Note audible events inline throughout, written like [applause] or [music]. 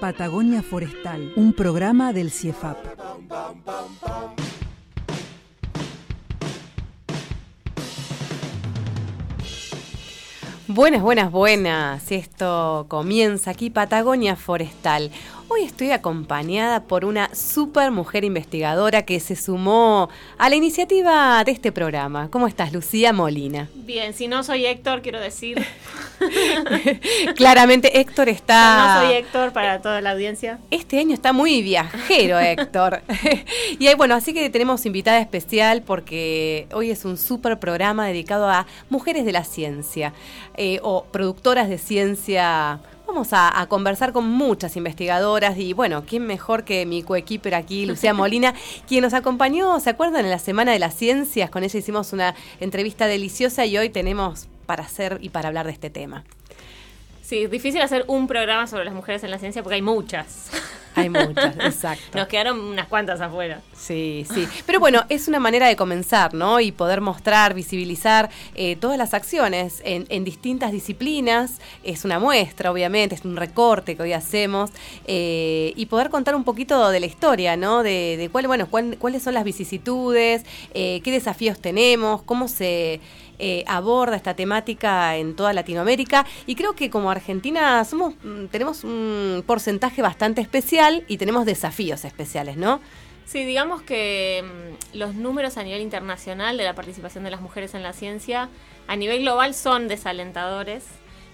Patagonia Forestal, un programa del CIEFAP. Buenas, buenas, buenas. Esto comienza aquí Patagonia Forestal. Hoy estoy acompañada por una super mujer investigadora que se sumó a la iniciativa de este programa. ¿Cómo estás, Lucía Molina? Bien, si no soy Héctor, quiero decir. [laughs] Claramente Héctor está... No soy Héctor para toda la audiencia. Este año está muy viajero, Héctor. [laughs] y bueno, así que tenemos invitada especial porque hoy es un super programa dedicado a mujeres de la ciencia eh, o productoras de ciencia Vamos a, conversar con muchas investigadoras y bueno, ¿quién mejor que mi coequiper aquí, Lucía [laughs] Molina, quien nos acompañó, ¿se acuerdan? En la Semana de las Ciencias, con ella hicimos una entrevista deliciosa y hoy tenemos para hacer y para hablar de este tema. Sí, difícil hacer un programa sobre las mujeres en la ciencia porque hay muchas. Hay muchas, exacto. Nos quedaron unas cuantas afuera. Sí, sí. Pero bueno, es una manera de comenzar, ¿no? Y poder mostrar, visibilizar eh, todas las acciones en, distintas disciplinas. Es una muestra, obviamente, es un recorte que hoy hacemos. Eh, y poder contar un poquito de la historia, ¿no? De, cuál, bueno, cuáles son las vicisitudes, eh, qué desafíos tenemos, cómo se eh, aborda esta temática en toda Latinoamérica y creo que como Argentina somos mm, tenemos un porcentaje bastante especial y tenemos desafíos especiales, ¿no? Sí, digamos que mm, los números a nivel internacional de la participación de las mujeres en la ciencia a nivel global son desalentadores.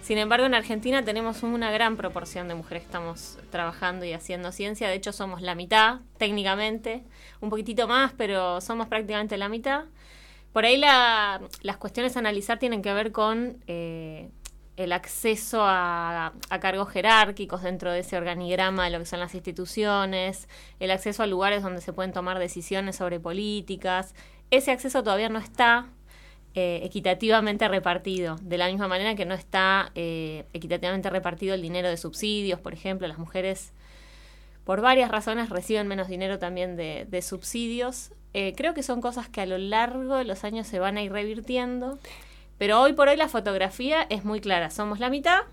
Sin embargo, en Argentina tenemos una gran proporción de mujeres que estamos trabajando y haciendo ciencia. De hecho, somos la mitad, técnicamente, un poquitito más, pero somos prácticamente la mitad. Por ahí las cuestiones a analizar tienen que ver con eh, el acceso a, cargos jerárquicos dentro de ese organigrama de lo que son las instituciones, el acceso a lugares donde se pueden tomar decisiones sobre políticas. Ese acceso todavía no está eh, equitativamente repartido, de la misma manera que no está eh, equitativamente repartido el dinero de subsidios, por ejemplo, las mujeres por varias razones reciben menos dinero también de subsidios eh, creo que son cosas que a lo largo de los años se van a ir revirtiendo. Pero hoy por hoy la fotografía es muy clara. Somos la mitad,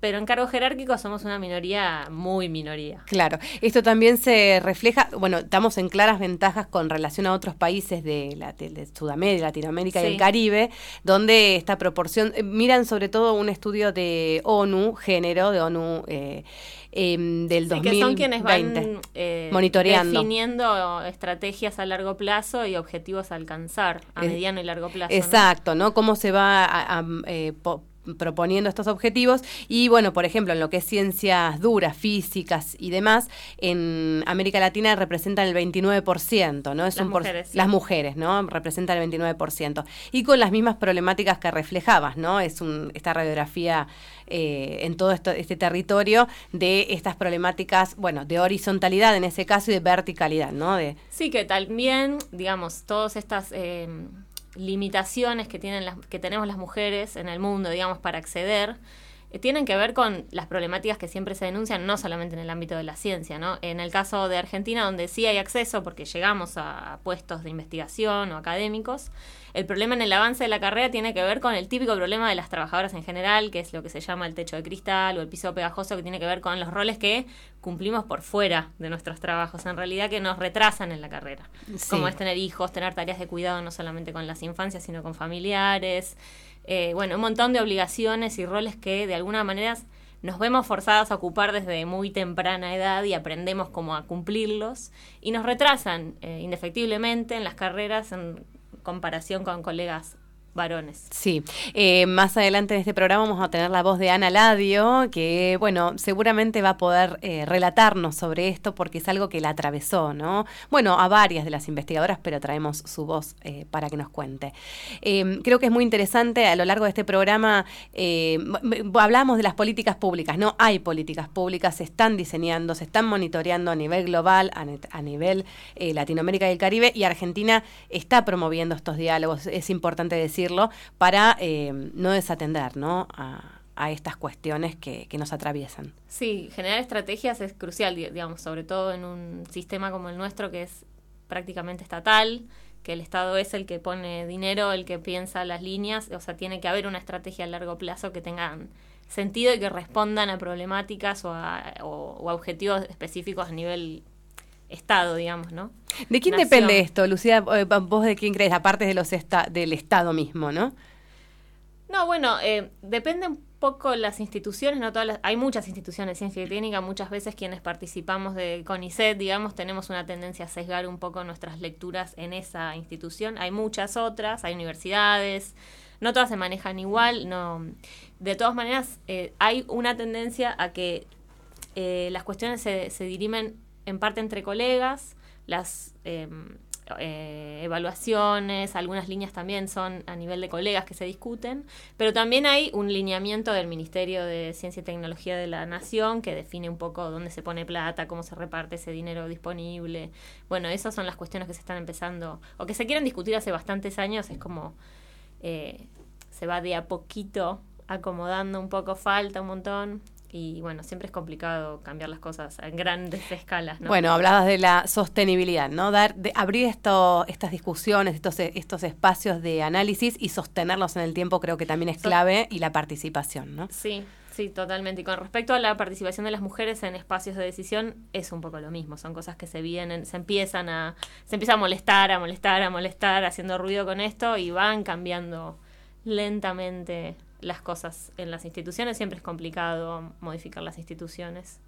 pero en cargos jerárquicos somos una minoría muy minoría. Claro, esto también se refleja, bueno, estamos en claras ventajas con relación a otros países de, la, de, Sudamérica, Latinoamérica y el Caribe, donde esta proporción, eh, miran sobre todo un estudio de ONU, género, de ONU. Eh, em, del sí, que son quienes van eh, monitoreando. definiendo estrategias a largo plazo y objetivos a alcanzar a mediano y largo plazo. Exacto, ¿no? Cómo se va a, proponiendo estos objetivos y bueno, por ejemplo, en lo que es ciencias duras, físicas y demás, en América Latina representan el 29%, ¿no? Es las mujeres. Las mujeres, ¿no? Representan el 29%. Y con las mismas problemáticas que reflejabas, ¿no? Es un, esta radiografía eh, en todo este territorio de estas problemáticas, bueno, de horizontalidad en ese caso y de verticalidad, ¿no? De, sí, que también, digamos, todas estas... Eh, limitaciones que, tienen las, que tenemos las mujeres en el mundo, digamos, para acceder, tienen que ver con las problemáticas que siempre se denuncian, no solamente en el ámbito de la ciencia, ¿no? En el caso de Argentina, donde sí hay acceso, porque llegamos a puestos de investigación o académicos, el problema en el avance de la carrera tiene que ver con el típico problema de las trabajadoras en general, que es lo que se llama el techo de cristal o el piso pegajoso, que tiene que ver con los roles que cumplimos por fuera de nuestros trabajos, en realidad que nos retrasan en la carrera, como es tener hijos, tener tareas de cuidado no solamente con las infancias, sino con familiares, eh, bueno, un montón de obligaciones y roles que de alguna manera nos vemos forzadas a ocupar desde muy temprana edad y aprendemos cómo a cumplirlos y nos retrasan eh, indefectiblemente en las carreras en comparación con colegas varones. Sí, eh, más adelante en este programa vamos a tener la voz de Ana Ladio, que bueno, seguramente va a poder eh, relatarnos sobre esto porque es algo que la atravesó, ¿no? Bueno, a varias de las investigadoras, pero traemos su voz eh, para que nos cuente. creo que es muy interesante, a lo largo de este programa hablamos de las políticas públicas, ¿no? Hay políticas públicas, se están diseñando, se están monitoreando a nivel global, a, a nivel Latinoamérica y el Caribe, y Argentina está promoviendo estos diálogos, es importante decir para eh, no desatender ¿no? A, estas cuestiones que, nos atraviesan. Sí, generar estrategias es crucial, digamos, sobre todo en un sistema como el nuestro que es prácticamente estatal, que el Estado es el que pone dinero, el que piensa las líneas, o sea, tiene que haber una estrategia a largo plazo que tengan sentido y que respondan a problemáticas o a, objetivos específicos a nivel Estado, digamos, ¿no? ¿De quién depende esto, Lucía? Eh, ¿Vos de quién crees? Aparte de los del Estado mismo, ¿no? No, bueno, eh, depende un poco las instituciones, no todas hay muchas instituciones de ciencia y técnica, muchas veces quienes participamos de CONICET, digamos, tenemos una tendencia a sesgar un poco nuestras lecturas en esa institución. Hay muchas otras, hay universidades, no todas se manejan igual, no. De todas maneras, eh, hay una tendencia a que las cuestiones se, se dirimen en parte entre colegas, las em, eh, evaluaciones, algunas líneas también son a nivel de colegas que se discuten, pero también hay un lineamiento del Ministerio de Ciencia y Tecnología de la Nación que define un poco dónde se pone plata, cómo se reparte ese dinero disponible. Bueno, esas son las cuestiones que se están empezando, o que se quieren discutir hace bastantes años, es como eh, se va de a poquito acomodando un poco, falta un montón, y bueno, siempre es complicado cambiar las cosas en grandes escalas. ¿no? Bueno, hablabas de la sostenibilidad, ¿no? Dar, de abrir esto, estas discusiones, estos, estos espacios de análisis y sostenerlos en el tiempo creo que también es clave y la participación, ¿no? Sí, sí, totalmente. Y con respecto a la participación de las mujeres en espacios de decisión, es un poco lo mismo. Son cosas que se vienen, se empiezan a, se empieza a molestar, a molestar, a molestar, haciendo ruido con esto y van cambiando lentamente las cosas en las instituciones. Siempre es complicado modificar las instituciones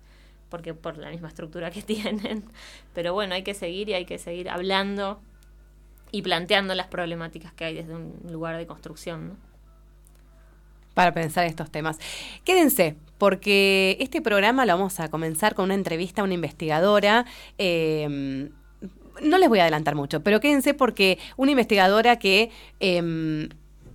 porque por la misma estructura que [laughs] tienen. Pero bueno, hay que seguir y hay que seguir hablando y planteando las problemáticas que hay desde un lugar de construcción. Para pensar estos temas. Quédense, porque este programa lo vamos a comenzar con una entrevista a una investigadora. Eh, no les voy a adelantar mucho, pero quédense porque una investigadora que em,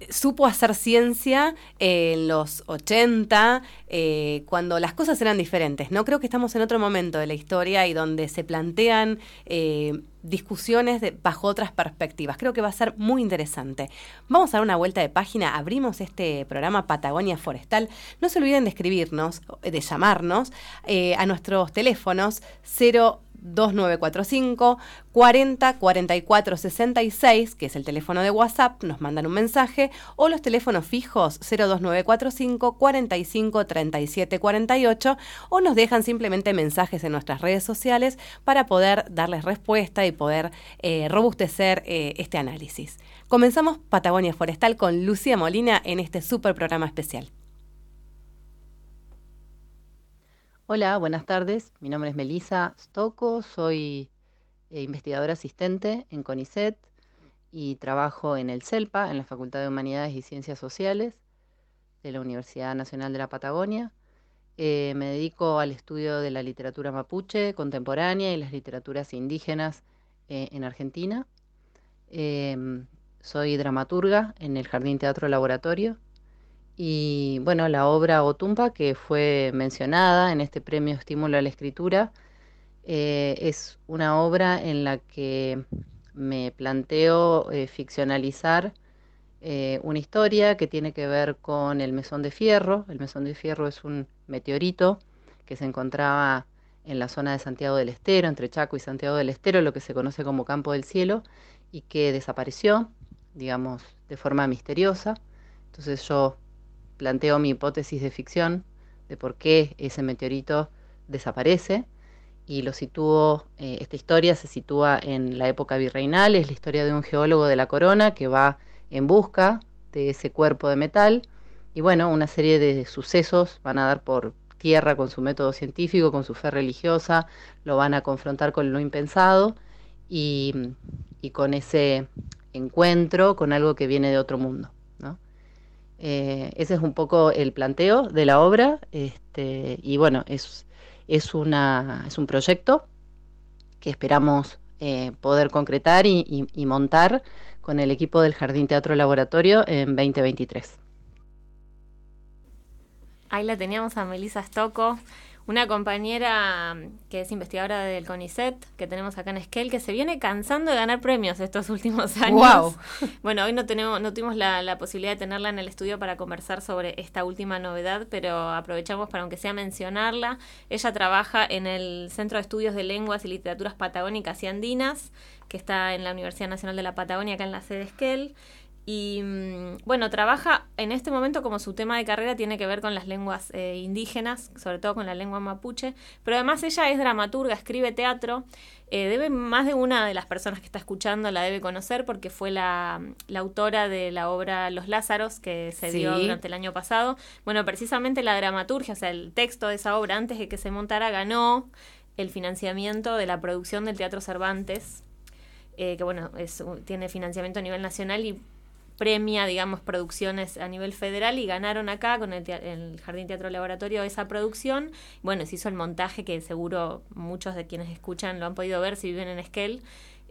supo hacer ciencia en los 80, eh, cuando las cosas eran diferentes. No creo que estamos en otro momento de la historia y donde se plantean eh, discusiones bajo otras perspectivas. Creo que va a ser muy interesante. Vamos a dar una vuelta de página. Abrimos este programa Patagonia Forestal. No se olviden de escribirnos, de llamarnos eh, a nuestros teléfonos 0 2945 40 44 66, que es el teléfono de WhatsApp, nos mandan un mensaje, o los teléfonos fijos 02945 45 37 48, o nos dejan simplemente mensajes en nuestras redes sociales para poder darles respuesta y poder eh, robustecer eh, este análisis. Comenzamos Patagonia Forestal con Lucía Molina en este super programa especial. Hola, buenas tardes. Mi nombre es Melisa Stocco, soy eh, investigadora asistente en CONICET y trabajo en el CELPA, en la Facultad de Humanidades y Ciencias Sociales de la Universidad Nacional de la Patagonia. Eh, me dedico al estudio de la literatura mapuche contemporánea y las literaturas indígenas eh, en Argentina. Em, soy dramaturga en el Jardín Teatro Laboratorio y bueno, la obra Otumpa, que fue mencionada en este premio Estímulo a la Escritura, eh, es una obra en la que me planteo eh, ficcionalizar eh, una historia que tiene que ver con el mesón de fierro. El mesón de fierro es un meteorito que se encontraba en la zona de Santiago del Estero, entre Chaco y Santiago del Estero, lo que se conoce como Campo del Cielo, y que desapareció, digamos, de forma misteriosa. Entonces yo planteo mi hipótesis de ficción de por qué ese meteorito desaparece y lo sitúo, eh, esta historia se sitúa en la época virreinal, es la historia de un geólogo de la corona que va en busca de ese cuerpo de metal y bueno, una serie de sucesos van a dar por tierra con su método científico, con su fe religiosa, lo van a confrontar con lo impensado y, y con ese encuentro con algo que viene de otro mundo. Eh, ese es un poco el planteo de la obra este, y bueno, es, es, una, es un proyecto que esperamos eh, poder concretar y, montar con el equipo del Jardín Teatro Laboratorio en 2023. Ahí la teníamos a Melissa Stocco, una compañera mm, que es investigadora del CONICET, que tenemos acá en Esquel, que se viene cansando de ganar premios estos [laughs] últimos años. Wow. Bueno, hoy no, tenemos, no tuvimos la, la, posibilidad de tenerla en el estudio para conversar sobre esta última novedad, pero aprovechamos para, aunque sea mencionarla. Ella trabaja en el Centro de Estudios de Lenguas y Literaturas Patagónicas y Andinas, que está en la Universidad Nacional de la Patagonia, acá en la sede Esquel. Y mm, bueno, trabaja en este momento como su tema de carrera tiene que ver con las lenguas eh, indígenas, sobre todo con la lengua mapuche, pero además ella es dramaturga, escribe teatro, eh, debe más de una de las personas que está escuchando la debe conocer porque fue la, la autora de la obra Los Lázaros que se dio durante el año pasado. Bueno, precisamente la dramaturgia, o sea, el texto de esa obra antes de que se montara ganó el financiamiento de la producción del Teatro Cervantes, eh, que bueno, es, tiene financiamiento a nivel nacional y premia, digamos, producciones a nivel federal y ganaron acá con el, Jardín Teatro Laboratorio esa producción. Bueno, se hizo el montaje que seguro muchos de quienes escuchan lo han podido ver si viven en Esquel.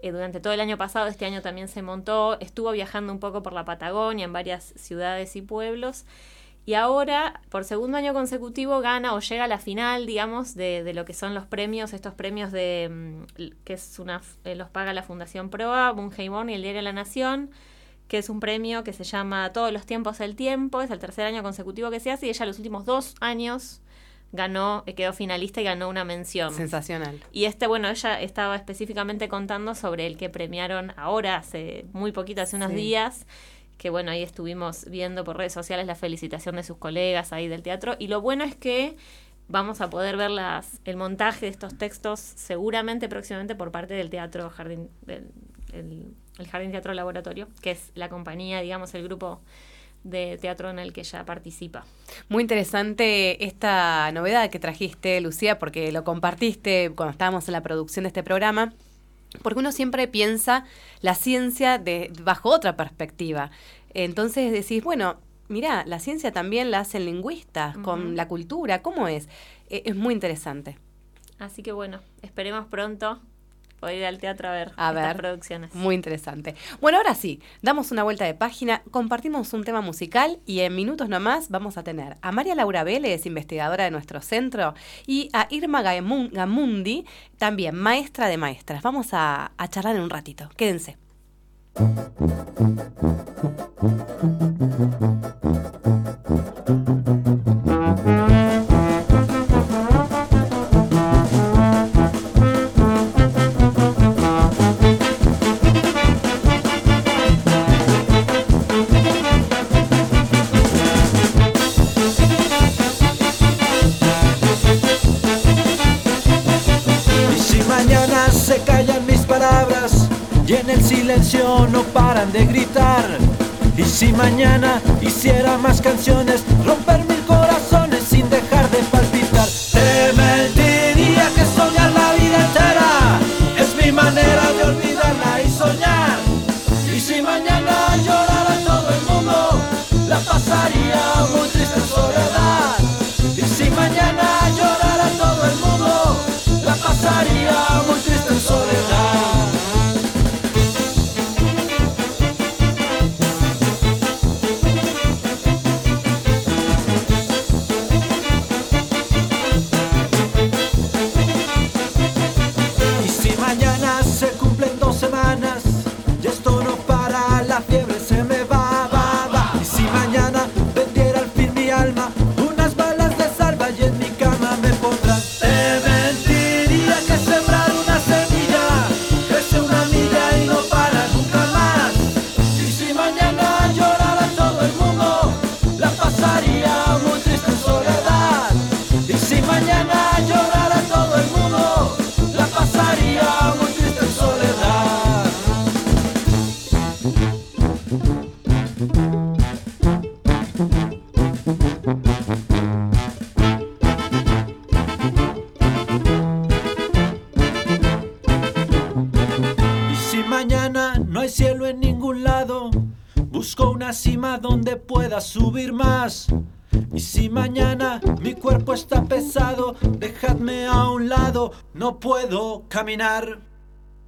Eh, durante todo el año pasado, este año también se montó, estuvo viajando un poco por la Patagonia, en varias ciudades y pueblos. Y ahora, por segundo año consecutivo, gana o llega a la final, digamos, de, de lo que son los premios, estos premios de mm, que es una, eh, los paga la Fundación Proa, Bungeimon y el Diario La Nación que es un premio que se llama Todos los tiempos el tiempo, es el tercer año consecutivo que se hace y ella los últimos dos años ganó, eh, quedó finalista y ganó una mención. Sensacional. Y este, bueno, ella estaba específicamente contando sobre el que premiaron ahora, hace muy poquito, hace unos días, que bueno, ahí estuvimos viendo por redes sociales la felicitación de sus colegas ahí del teatro. Y lo bueno es que vamos a poder ver las, el montaje de estos textos seguramente próximamente por parte del Teatro Jardín, del el Jardín Teatro Laboratorio, que es la compañía, digamos, el grupo de teatro en el que ella participa. Muy interesante esta novedad que trajiste, Lucía, porque lo compartiste cuando estábamos en la producción de este programa, porque uno siempre piensa la ciencia de, bajo otra perspectiva. Entonces decís, bueno, mira, la ciencia también la hacen lingüistas, con la cultura, ¿cómo es? E, es muy interesante. Así que bueno, esperemos pronto poder ir al teatro a ver estas producciones. Muy interesante. Bueno, ahora sí, damos una vuelta de página, compartimos un tema musical y en minutos nomás vamos a tener a María Laura Vélez, investigadora de nuestro centro, y a Irma Gamundi, también maestra de maestras. Vamos a, a charlar en un ratito. Quédense. Si mañana hiciera más canciones,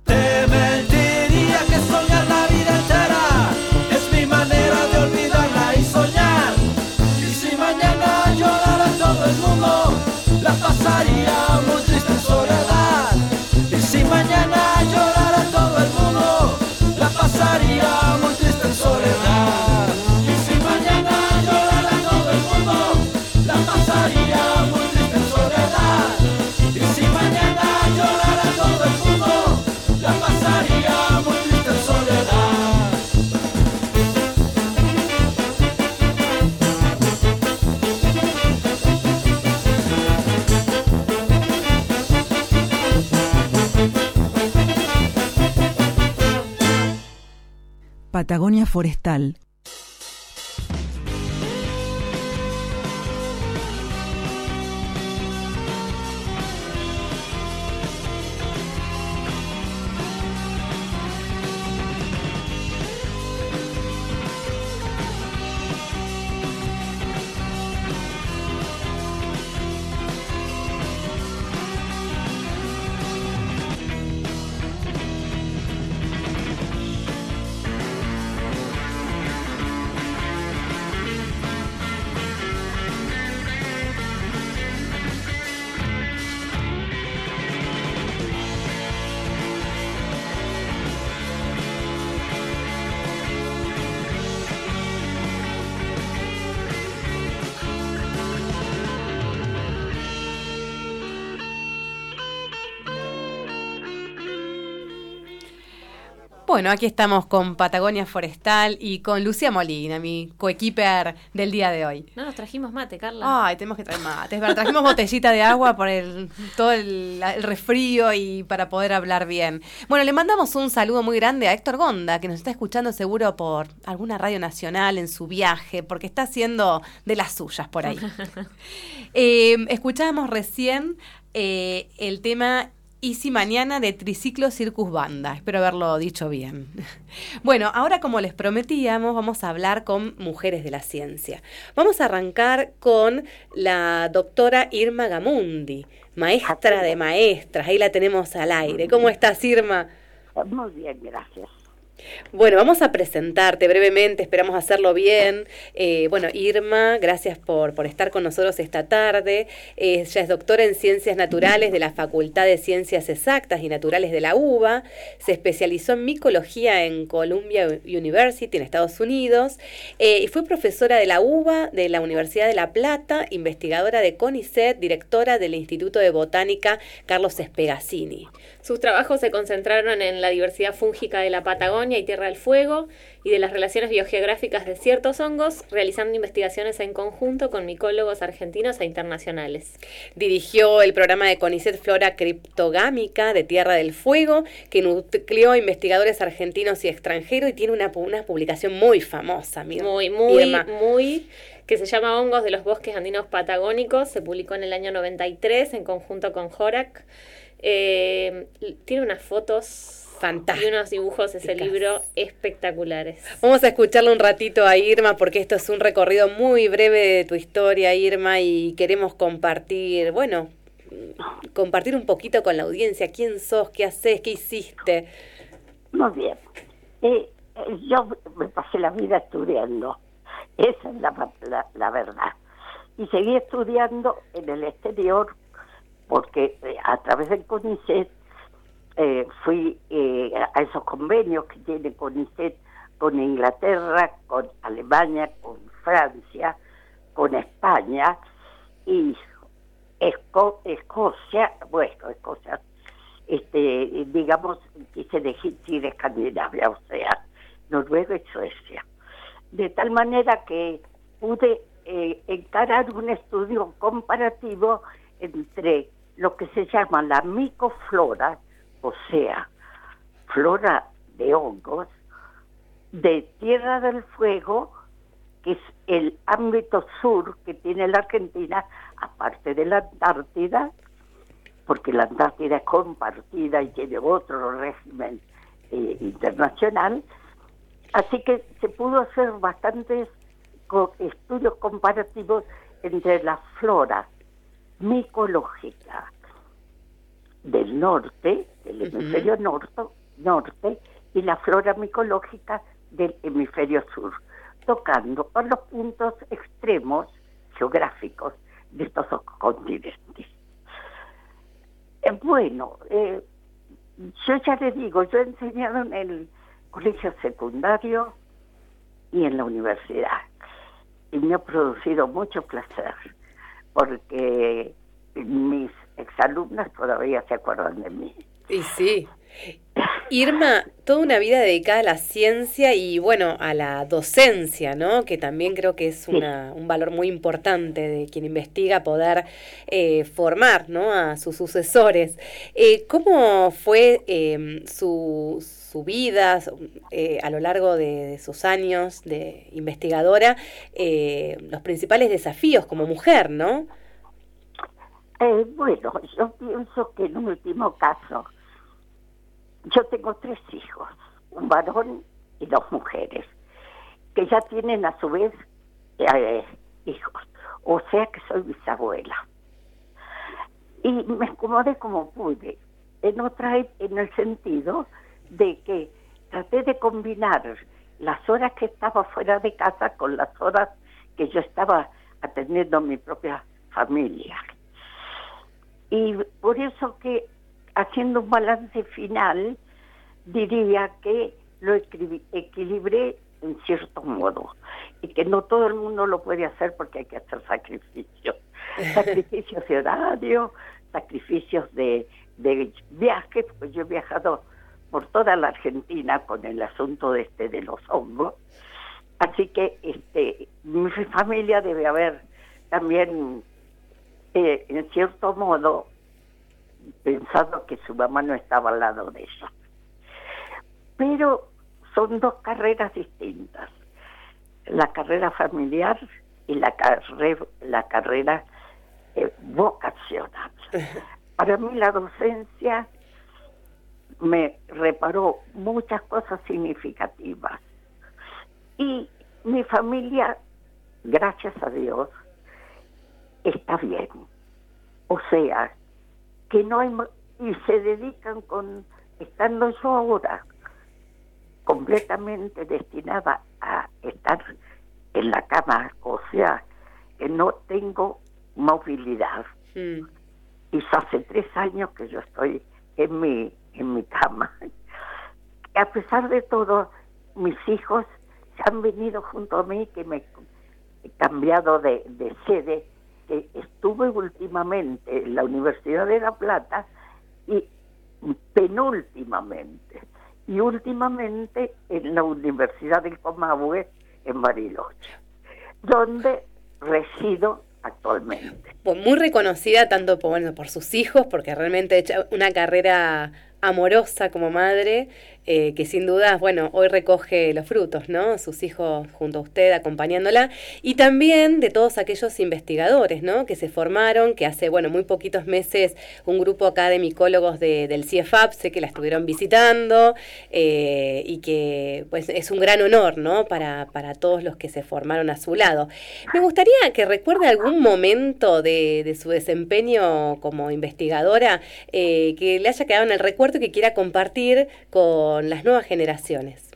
Te mentiría Patagonia Forestal. Bueno, aquí estamos con Patagonia Forestal y con Lucía Molina, mi coequiper del día de hoy. No nos trajimos mate, Carla. Ay, tenemos que traer mate. Pero trajimos botellita de agua por el, todo el, el resfrío y para poder hablar bien. Bueno, le mandamos un saludo muy grande a Héctor Gonda, que nos está escuchando seguro por alguna radio nacional en su viaje, porque está haciendo de las suyas por ahí. [laughs] Eh, escuchábamos recién eh, el tema y si mañana de Triciclo Circus Banda. Espero haberlo dicho bien. [laughs] Bueno, ahora como les prometíamos, vamos a hablar con mujeres de la ciencia. Vamos a arrancar con la doctora Irma Gamundi, maestra de maestras. Ahí la tenemos al aire. ¿Cómo estás, Irma? Muy bien, gracias. Bueno, vamos a presentarte brevemente, esperamos hacerlo bien. Eh, bueno, Irma, gracias por, por estar con nosotros esta tarde. Eh, ella es doctora en Ciencias Naturales de la Facultad de Ciencias Exactas y Naturales de la UBA. Se especializó en micología en Columbia University en Estados Unidos eh, y fue profesora de la UBA de la Universidad de La Plata, investigadora de CONICET, directora del Instituto de Botánica Carlos Espegazzini. Sus trabajos se concentraron en la diversidad fúngica de la Patagonia y Tierra del Fuego y de las relaciones biogeográficas de ciertos hongos, realizando investigaciones en conjunto con micólogos argentinos e internacionales. Dirigió el programa de CONICET Flora Criptogámica de Tierra del Fuego, que nucleó a investigadores argentinos y extranjeros y tiene una, una publicación muy famosa. Mira, Muy, muy, Irma. muy, que se llama Hongos de los Bosques Andinos Patagónicos, se publicó en el año 93 en conjunto con Jorak. Eh, tiene unas fotos y Fantásticas. unos dibujos ese libro espectaculares. Vamos a escucharle un ratito a Irma porque esto es un recorrido muy breve de tu historia, Irma, y queremos compartir, bueno, compartir un poquito con la audiencia. ¿Quién sos? ¿Qué haces? ¿Qué hiciste? Muy bien. Eh, eh, yo me pasé la vida estudiando. Esa es la, la, la verdad. Y seguí estudiando en el exterior porque eh, a través del CONICET eh, fui eh, a esos convenios que tiene CONICET con Inglaterra, con Alemania, con Francia, con España y Esco- Escocia, bueno, Escocia, este, digamos, quise decir Escandinavia, o sea, Noruega y Suecia. De tal manera que pude eh, encarar un estudio comparativo entre lo que se llama la micoflora, o sea, flora de hongos, de Tierra del Fuego, que es el ámbito sur que tiene la Argentina, aparte de la Antártida, porque la Antártida es compartida y tiene otro régimen eh, internacional. Así que se pudo hacer bastantes estudios comparativos entre la flora micológica del norte, del hemisferio norte, norte, y la flora micológica del hemisferio sur, tocando a los puntos extremos geográficos de estos dos continentes. Eh, bueno, eh, yo ya le digo, yo he enseñado en el colegio secundario y en la universidad y me ha producido mucho placer porque mis exalumnas todavía se acuerdan de mí. Y sí. Irma, toda una vida dedicada a la ciencia y bueno, a la docencia, ¿no? Que también creo que es una, un valor muy importante de quien investiga poder eh, formar, ¿no? A sus sucesores. Eh, ¿Cómo fue em, su, su vida eh, a lo largo de, sus años de investigadora? los principales desafíos como mujer, ¿no? Bueno, yo pienso que en último caso yo tengo tres hijos, un varón y dos mujeres, que ya tienen a su vez eh, hijos, o sea que soy bisabuela. Y me acomodé como pude, en otra en el sentido de que traté de combinar las horas que estaba fuera de casa con las horas que yo estaba atendiendo a mi propia familia. Y por eso que haciendo un balance final, diría que lo equilibré en cierto modo y que no todo el mundo lo puede hacer porque hay que hacer sacrificios. [laughs] sacrificios de horario, sacrificios de, de viaje, porque yo he viajado por toda la Argentina con el asunto de este de los hongos. Así que este mi familia debe haber también eh, en cierto modo pensado que su mamá no estaba al lado de ella. Pero son dos carreras distintas, la carrera familiar y la, carrera, la carrera eh, vocacional. [laughs] Para mí la docencia me reparó muchas cosas significativas y mi familia, gracias a Dios, está bien. O sea, que no hay y se dedican con estando yo ahora completamente destinada a estar en la cama, o sea, que no tengo movilidad. Y hace tres años que yo estoy en mi, en mi cama. A pesar de todo, mis hijos se han venido junto a mí, que me he cambiado de, de sede estuve últimamente en la Universidad de La Plata y penúltimamente y últimamente en la Universidad del Comahue en Bariloche, donde resido actualmente. Pues muy reconocida tanto por, bueno, por sus hijos, porque realmente ha hecho una carrera amorosa como madre, eh, que sin duda, bueno, hoy recoge los frutos, ¿no? Sus hijos junto a usted acompañándola, y también de todos aquellos investigadores, ¿no? Que se formaron, que hace, bueno, muy poquitos meses un grupo acá de micólogos del CIEFAP, sé que la estuvieron visitando, eh, y que, pues, es un gran honor, ¿no? Para, para todos los que se formaron a su lado. Me gustaría que recuerde algún momento de, de su desempeño como investigadora eh, que le haya quedado en el recuerdo que quiera compartir con las nuevas generaciones.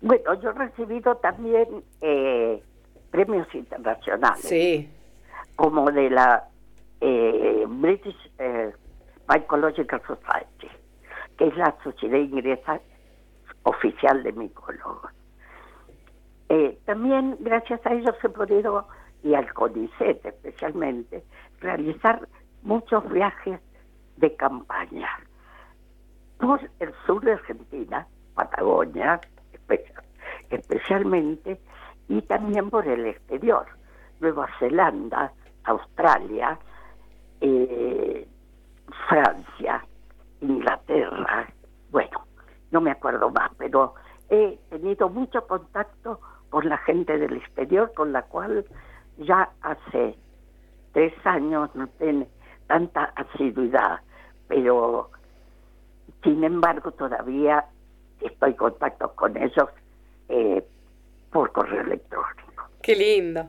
Bueno, yo he recibido también eh, premios internacionales. Sí. Como de la eh, British eh, Mycological Society, que es la sociedad inglesa oficial de micólogos. también gracias a ellos he podido, y al CONICET especialmente, realizar muchos viajes de campaña por el sur de Argentina, Patagonia especialmente, y también por el exterior, Nueva Zelanda, Australia, eh, Francia, Inglaterra, bueno, no me acuerdo más, pero he tenido mucho contacto con la gente del exterior, con la cual ya hace tres años no tiene tanta asiduidad pero sin embargo todavía estoy en contacto con ellos eh, por correo electrónico. Qué lindo.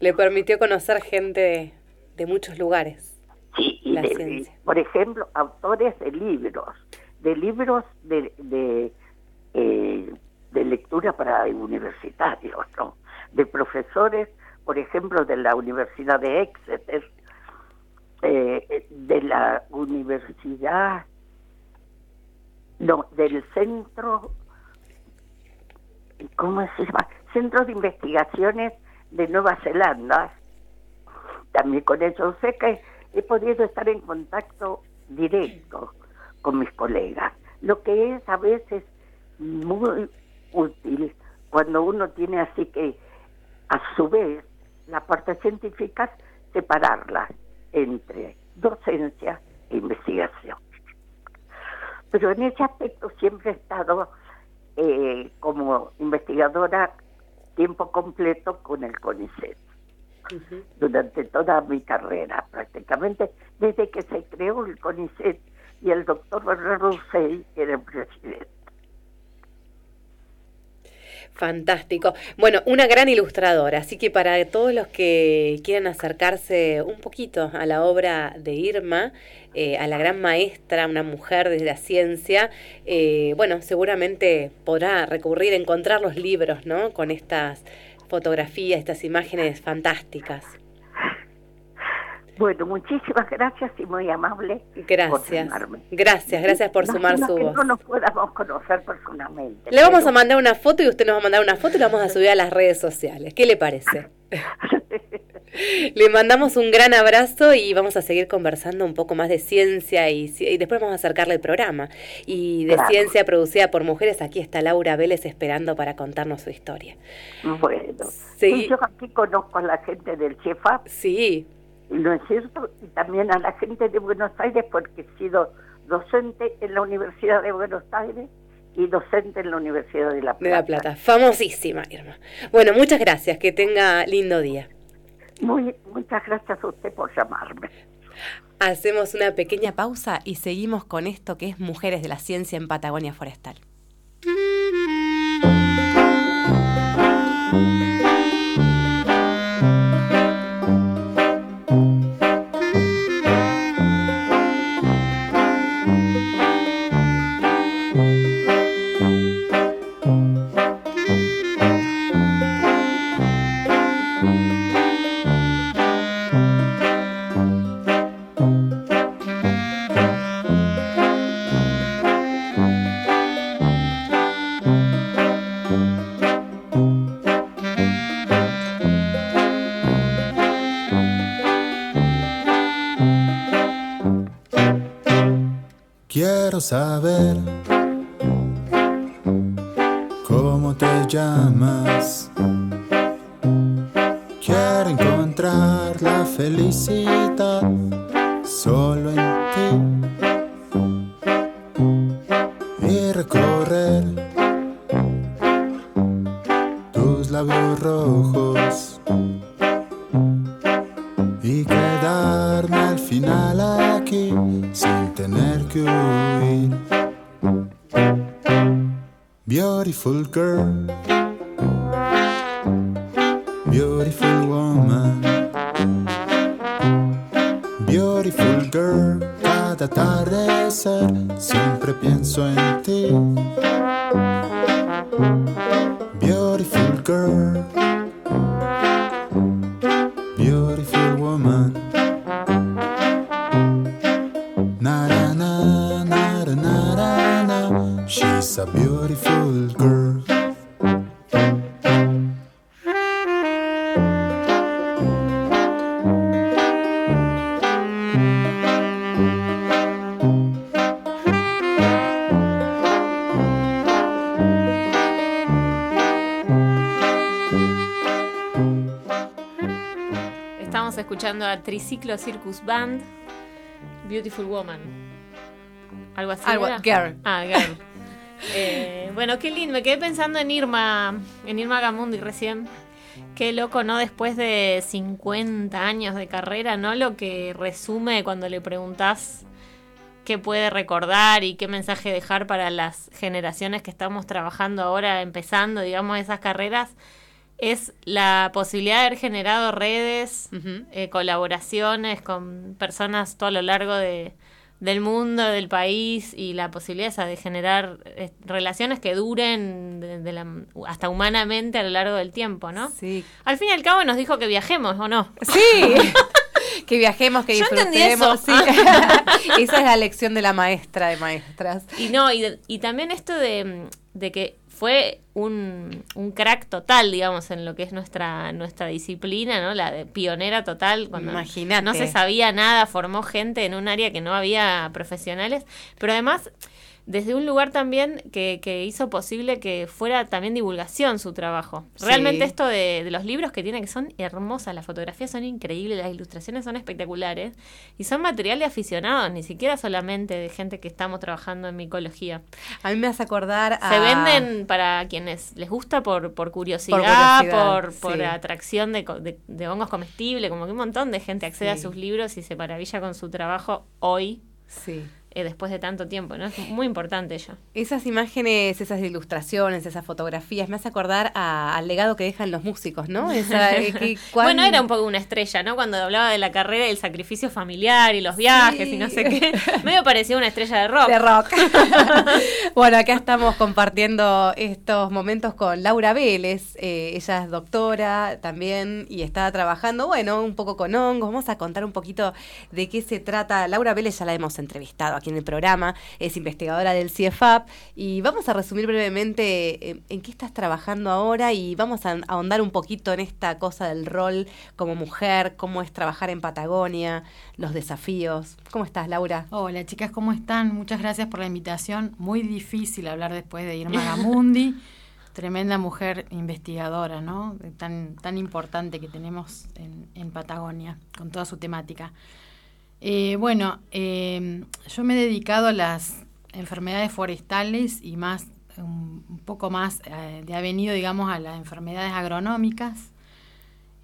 Le permitió conocer gente de, de muchos lugares. Sí, y de- por ejemplo, autores de libros, de libros de, de, eh, de lectura para universitarios, ¿no? De profesores, por ejemplo, de la Universidad de Exeter, eh, de la Universidad, no, del Centro, ¿cómo se llama? Centro de Investigaciones de Nueva Zelanda, también con ellos. Sé que he podido estar en contacto directo con mis colegas, lo que es a veces muy útil cuando uno tiene así que, a su vez, la parte científica, separarla entre docencia e investigación. Pero en ese aspecto siempre he estado eh, como investigadora tiempo completo con el CONICET durante toda mi carrera, prácticamente desde que se creó el CONICET y el doctor Bernardo Rousseil era el presidente. Fantástico. Bueno, una gran ilustradora, así que para todos los que quieran acercarse un poquito a la obra de Irma, eh, a la gran maestra, una mujer de la ciencia, eh, bueno, seguramente podrá recurrir a encontrar los libros, ¿no? Con estas fotografías, estas imágenes fantásticas. Bueno, muchísimas [laughs] gracias y muy amable. por Gracias. llamarme. Gracias, gracias por sumar Lástima su que voz. no nos podamos conocer personalmente. Le vamos pero- a mandar una foto y usted nos va a mandar una foto y la vamos a subir a las redes sociales. ¿Qué le parece? [laughs] Le mandamos un gran abrazo y vamos a seguir conversando un poco más de ciencia y, después vamos a acercarle el programa. Y de Claro. ciencia producida por mujeres, aquí está Laura Vélez esperando para contarnos su historia. Bueno, sí, yo aquí conozco a la gente del CIEFAP, Sí, ¿no es cierto? Y también a la gente de Buenos Aires porque he sido docente en la Universidad de Buenos Aires y docente en la Universidad de La Plata. de La Plata. Famosísima, Irma. Bueno, muchas gracias. Que tenga lindo día. Muy, muchas gracias a usted por llamarme. Hacemos una pequeña pausa y seguimos con esto que es Mujeres de la Ciencia en Patagonia Forestal. Solo en ti Triciclo Circus Band, Beautiful Woman. Algo así. Algo-? Girl. Ah, Girl. [laughs] Eh, bueno, qué lindo. Me quedé pensando en Irma, en Irma Gamundi recién. Qué loco, ¿no? Después de 50 años de carrera, ¿no? Lo que resume cuando le preguntás qué puede recordar y qué mensaje dejar para las generaciones que estamos trabajando ahora, empezando, digamos, esas carreras, es la posibilidad de haber generado redes, eh, colaboraciones con personas todo a lo largo de, del mundo, del país y la posibilidad esa de generar eh, relaciones que duren de, la, hasta humanamente a lo largo del tiempo, ¿no? Sí. Al fin y al cabo nos dijo que viajemos, ¿o no? Sí. [laughs] que viajemos, que Yo entendí disfrutemos. eso. sí. [laughs] Esa es la lección de la maestra de maestras. Y no, y, y también esto de, de que fue un, un crack total, digamos, en lo que es nuestra, nuestra disciplina, ¿no? La de pionera total, cuando no se sabía nada, formó gente en un área que no había profesionales, pero además desde un lugar también que, que hizo posible que fuera también divulgación su trabajo. Sí. Realmente esto de, de los libros que tiene, que son hermosas, las fotografías son increíbles, las ilustraciones son espectaculares, y son material de aficionados, ni siquiera solamente de gente que estamos trabajando en micología. A mí me hace acordar a... Se venden para quienes les gusta por, por curiosidad, por, curiosidad, por, sí. atracción de, de- de hongos comestibles, como que un montón de gente accede a sus libros y se maravilla con su trabajo hoy, Sí. Eh, después de tanto tiempo, ¿no? Es muy importante ello. Esas imágenes, esas ilustraciones, esas fotografías, me hace acordar a- al legado que dejan los músicos, ¿no? Esa, eh, [laughs] que cuán- Bueno, era un poco una estrella, ¿no? Cuando hablaba de la carrera y el sacrificio familiar y los viajes Sí. y no sé qué. Medio parecía una estrella de rock. de rock. [laughs] bueno, acá estamos compartiendo estos momentos con Laura Vélez. Eh, ella es doctora también y está trabajando, bueno, un poco con hongos. Vamos a contar un poquito de qué se trata. Laura Vélez ya la hemos entrevistado aquí en el programa, es investigadora del CIEFAP y vamos a resumir brevemente eh, en qué estás trabajando ahora y vamos a ahondar un poquito en esta cosa del rol como mujer, cómo es trabajar en Patagonia, los desafíos. ¿Cómo estás, Laura? Hola chicas, ¿cómo están? Muchas gracias por la invitación. Muy difícil hablar después de Irma Gamundi, [laughs] tremenda mujer investigadora, ¿no? Tan, tan importante que tenemos en, en Patagonia, con toda su temática. Eh, bueno, eh, yo me he dedicado a las enfermedades forestales y más, un, poco más, eh, de ha venido, digamos, a las enfermedades agronómicas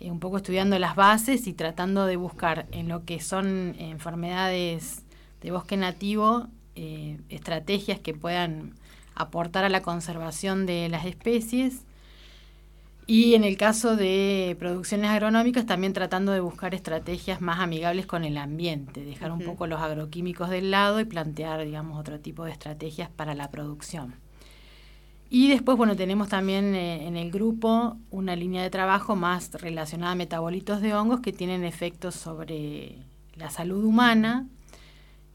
eh, un poco estudiando las bases y tratando de buscar en lo que son enfermedades de bosque nativo eh, estrategias que puedan aportar a la conservación de las especies y en el caso de producciones agronómicas también tratando de buscar estrategias más amigables con el ambiente, dejar un poco los agroquímicos del lado y plantear, digamos, otro tipo de estrategias para la producción. Y después, bueno, tenemos también eh, en el grupo una línea de trabajo más relacionada a metabolitos de hongos que tienen efectos sobre la salud humana,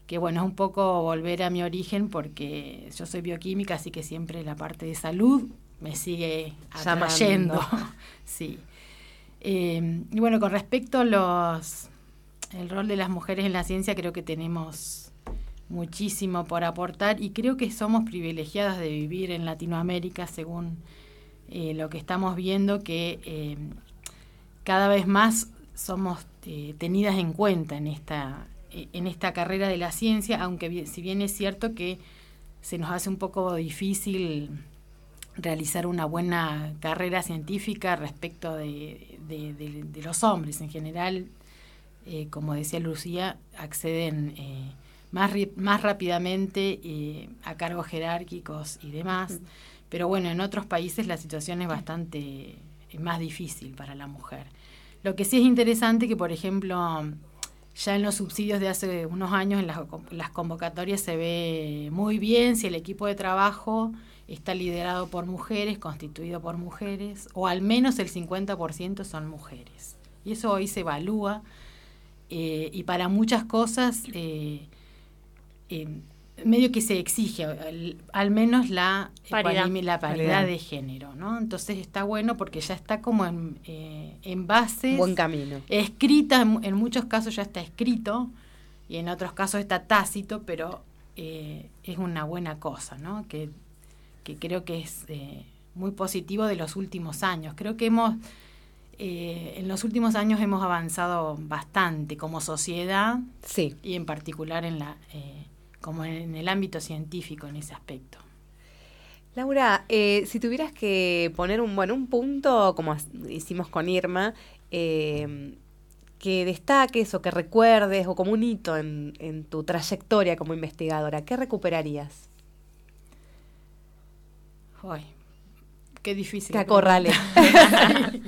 que bueno, es un poco volver a mi origen porque yo soy bioquímica, así que siempre la parte de salud me sigue atrayendo. [laughs] sí. Eh, y bueno, con respecto a los el rol de las mujeres en la ciencia, creo que tenemos muchísimo por aportar y creo que somos privilegiadas de vivir en Latinoamérica según eh, lo que estamos viendo que eh, cada vez más somos eh, tenidas en cuenta en esta eh, en esta carrera de la ciencia aunque bien- si bien es cierto que se nos hace un poco difícil realizar una buena carrera científica respecto de, de- de- de los hombres en general eh, como decía Lucía acceden eh, más, más rápidamente eh, a cargos jerárquicos y demás. Pero bueno, en otros países la situación es bastante más difícil para la mujer. Lo que sí es interesante que, por ejemplo, ya en los subsidios de hace unos años, en las, las convocatorias se ve muy bien si el equipo de trabajo está liderado por mujeres, constituido por mujeres, o al menos el 50% son mujeres. Y eso hoy se evalúa eh, y para muchas cosas eh, eh, medio que se exige al, al menos la Paridad. ecuanimi- la paridad, Paridad. de género, ¿no? Entonces está bueno porque ya está como en, eh, en bases Buen camino. escrita, en, en muchos casos ya está escrito y en otros casos está tácito, pero eh, es una buena cosa, ¿no? Que, que creo que es eh, muy positivo de los últimos años. Creo que hemos, eh, en los últimos años hemos avanzado bastante como sociedad Sí. y en particular en la, eh, como en el ámbito científico en ese aspecto. Laura, eh, si tuvieras que poner un bueno un punto, como hicimos con Irma, eh, que destaques o que recuerdes o como un hito en, en tu trayectoria como investigadora? ¿Qué recuperarías? Ay, qué difícil. Que acorrale. [laughs]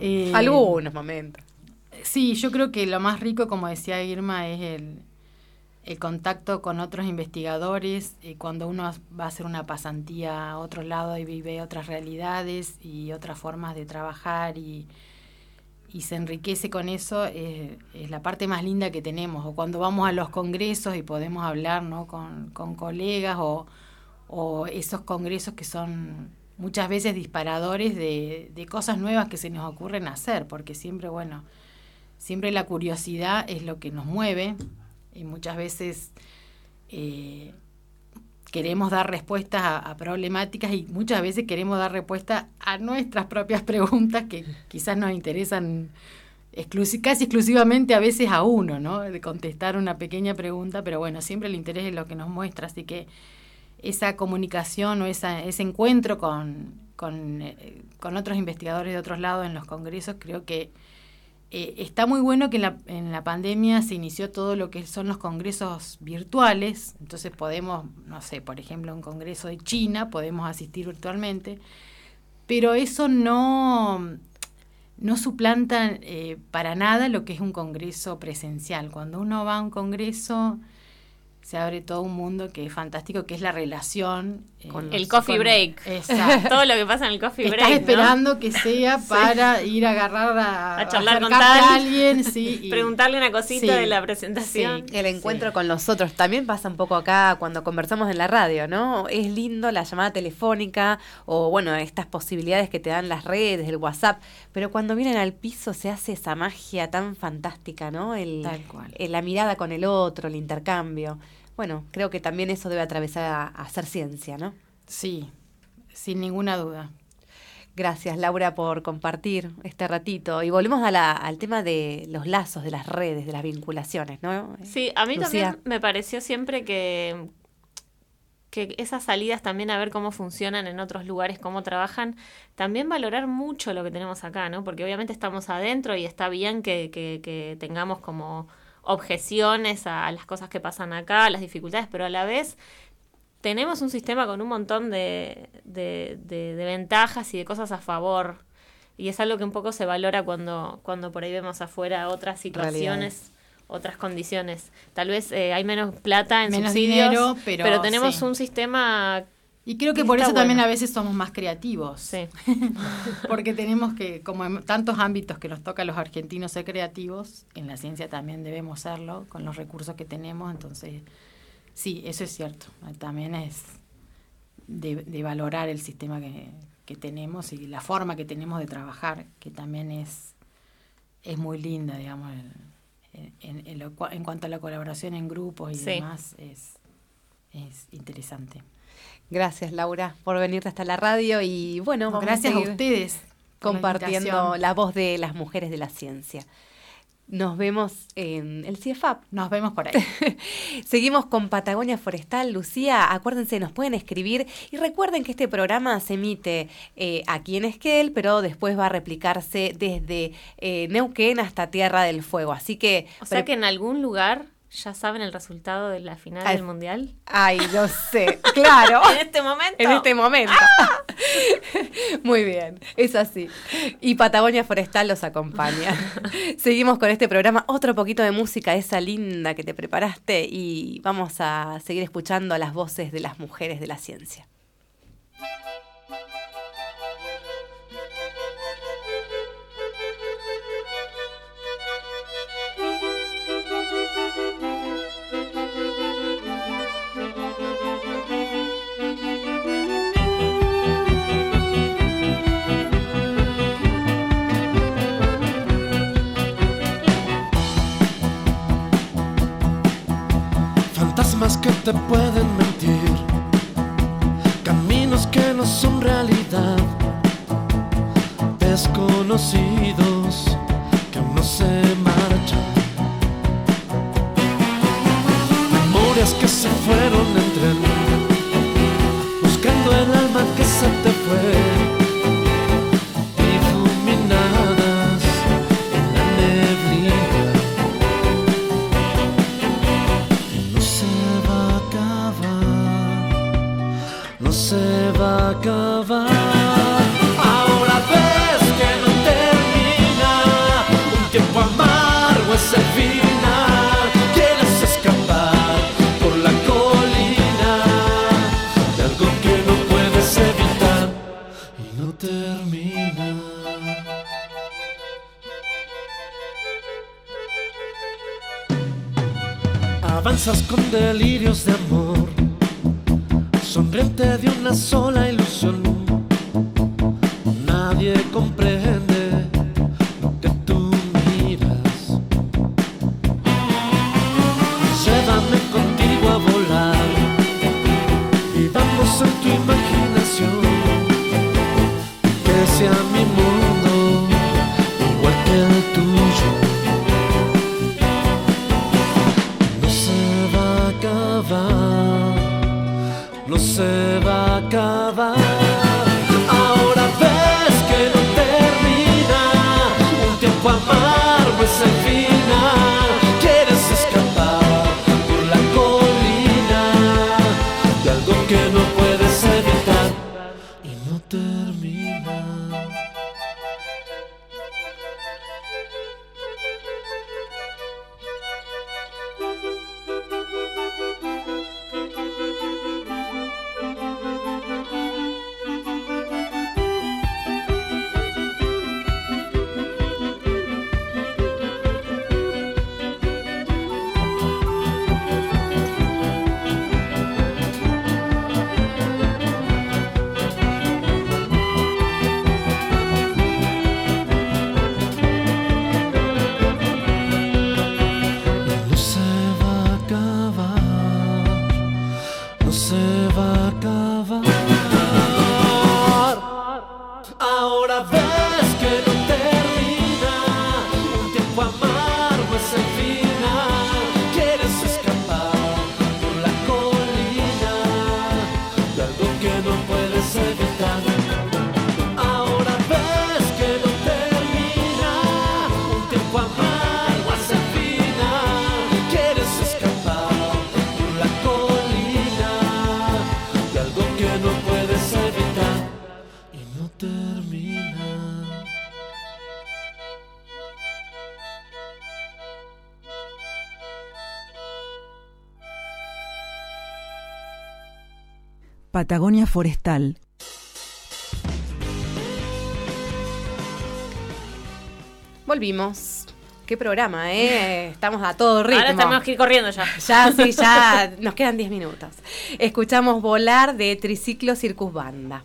Eh, [laughs] Algunos momentos. Sí, yo creo que lo más rico, como decía Irma, es el, el contacto con otros investigadores, eh, cuando uno va a hacer una pasantía a otro lado y vive otras realidades y otras formas de trabajar y, y se enriquece con eso, eh, es la parte más linda que tenemos. O cuando vamos a los congresos y podemos hablar ¿no? con, con colegas o, o esos congresos que son muchas veces disparadores de, cosas nuevas que se nos ocurren hacer, porque siempre, bueno, siempre la curiosidad es lo que nos mueve y muchas veces eh, queremos dar respuestas a, problemáticas y muchas veces queremos dar respuesta a nuestras propias [laughs] preguntas que quizás nos interesan casi exclusivamente a veces a uno, ¿no? De contestar una pequeña pregunta, pero bueno, siempre el interés es lo que nos muestra, así que esa comunicación o ese encuentro con, con, eh, con, otros investigadores de otros lados en los congresos, creo que eh, está muy bueno que en la, en la pandemia se inició todo lo que son los congresos virtuales, entonces podemos, no sé, por ejemplo, un congreso de China, podemos asistir virtualmente, pero eso no, no suplanta eh, para nada lo que es un congreso presencial. Cuando uno va a un congreso se abre todo un mundo que es fantástico, que es la relación. Eh, con el coffee con, break. Exacto. todo lo que pasa en el coffee Estás break. Estás esperando ¿no? que sea [laughs] para sí. ir a agarrar a, a charlar con tal, a alguien, sí, [laughs] y, preguntarle una cosita sí, de la presentación. Sí, el encuentro con los otros también pasa un poco acá cuando conversamos en la radio, ¿no? Es lindo la llamada telefónica o bueno, estas posibilidades que te dan las redes, el WhatsApp, pero cuando vienen al piso se hace esa magia tan fantástica, ¿no? El, Tal cual. El, la mirada con el otro, el intercambio bueno, creo que también eso debe atravesar a, a, hacer ciencia, ¿no? Sí, sin ninguna duda. Gracias, Laura, por compartir este ratito. Y volvemos a la, al tema de los lazos, de las redes, de las vinculaciones, ¿no? Sí, a mí Lucía. también me pareció siempre que, que esas salidas también a ver cómo funcionan en otros lugares, cómo trabajan, también valorar mucho lo que tenemos acá, ¿no? Porque obviamente estamos adentro y está bien que, que, que tengamos como objeciones a, las cosas que pasan acá, a las dificultades, pero a la vez tenemos un sistema con un montón de, de, de, de, ventajas y de cosas a favor. Y es algo que un poco se valora cuando, cuando por ahí vemos afuera otras situaciones, Realidad. otras condiciones. Tal vez eh, hay menos plata en menos subsidios, dinero, pero, pero, tenemos sí. un sistema y creo que por eso bueno. también a veces somos más creativos. Sí. [laughs] Porque tenemos que, como en tantos ámbitos que nos toca a los argentinos ser creativos, en la ciencia también debemos serlo, con los recursos que tenemos. Entonces, sí, eso es cierto. También es de, de valorar el sistema que, que, tenemos y la forma que tenemos de trabajar, que también es, es muy linda, digamos, en, en, en, lo, en cuanto a la colaboración en grupos y sí. demás, es, es interesante. Gracias, Laura, por venirte hasta la radio y bueno, no, gracias a, a, ustedes compartiendo la, la, voz de las mujeres de la ciencia. Nos vemos en el CIEFAP. Nos vemos por ahí. [laughs] Seguimos con Patagonia Forestal. Lucía, acuérdense, nos pueden escribir y recuerden que este programa se emite eh, aquí en Esquel, pero después va a replicarse desde eh, Neuquén hasta Tierra del Fuego. Así que... O sea que en algún lugar ¿Ya saben el resultado de la final Ay, del mundial? Ay, no sé, claro. [laughs] en este momento. En este momento. ¡Ah! Muy bien, es así. Y Patagonia Forestal los acompaña. [laughs] Seguimos con este programa. Otro poquito de música, esa linda que te preparaste, y vamos a seguir escuchando las voces de las mujeres de la ciencia. Que te pueden mentir, caminos que no son realidad, desconocidos que no se marchan, memorias que se fueron entre buscando el alma que se te fue, vamos Patagonia Forestal. Volvimos. Qué programa, ¿eh? Estamos a todo ritmo. Ahora tenemos que ir corriendo ya. [laughs] Ya, sí, ya. Nos quedan 10 minutos. Escuchamos Volar de Triciclo Circus Banda.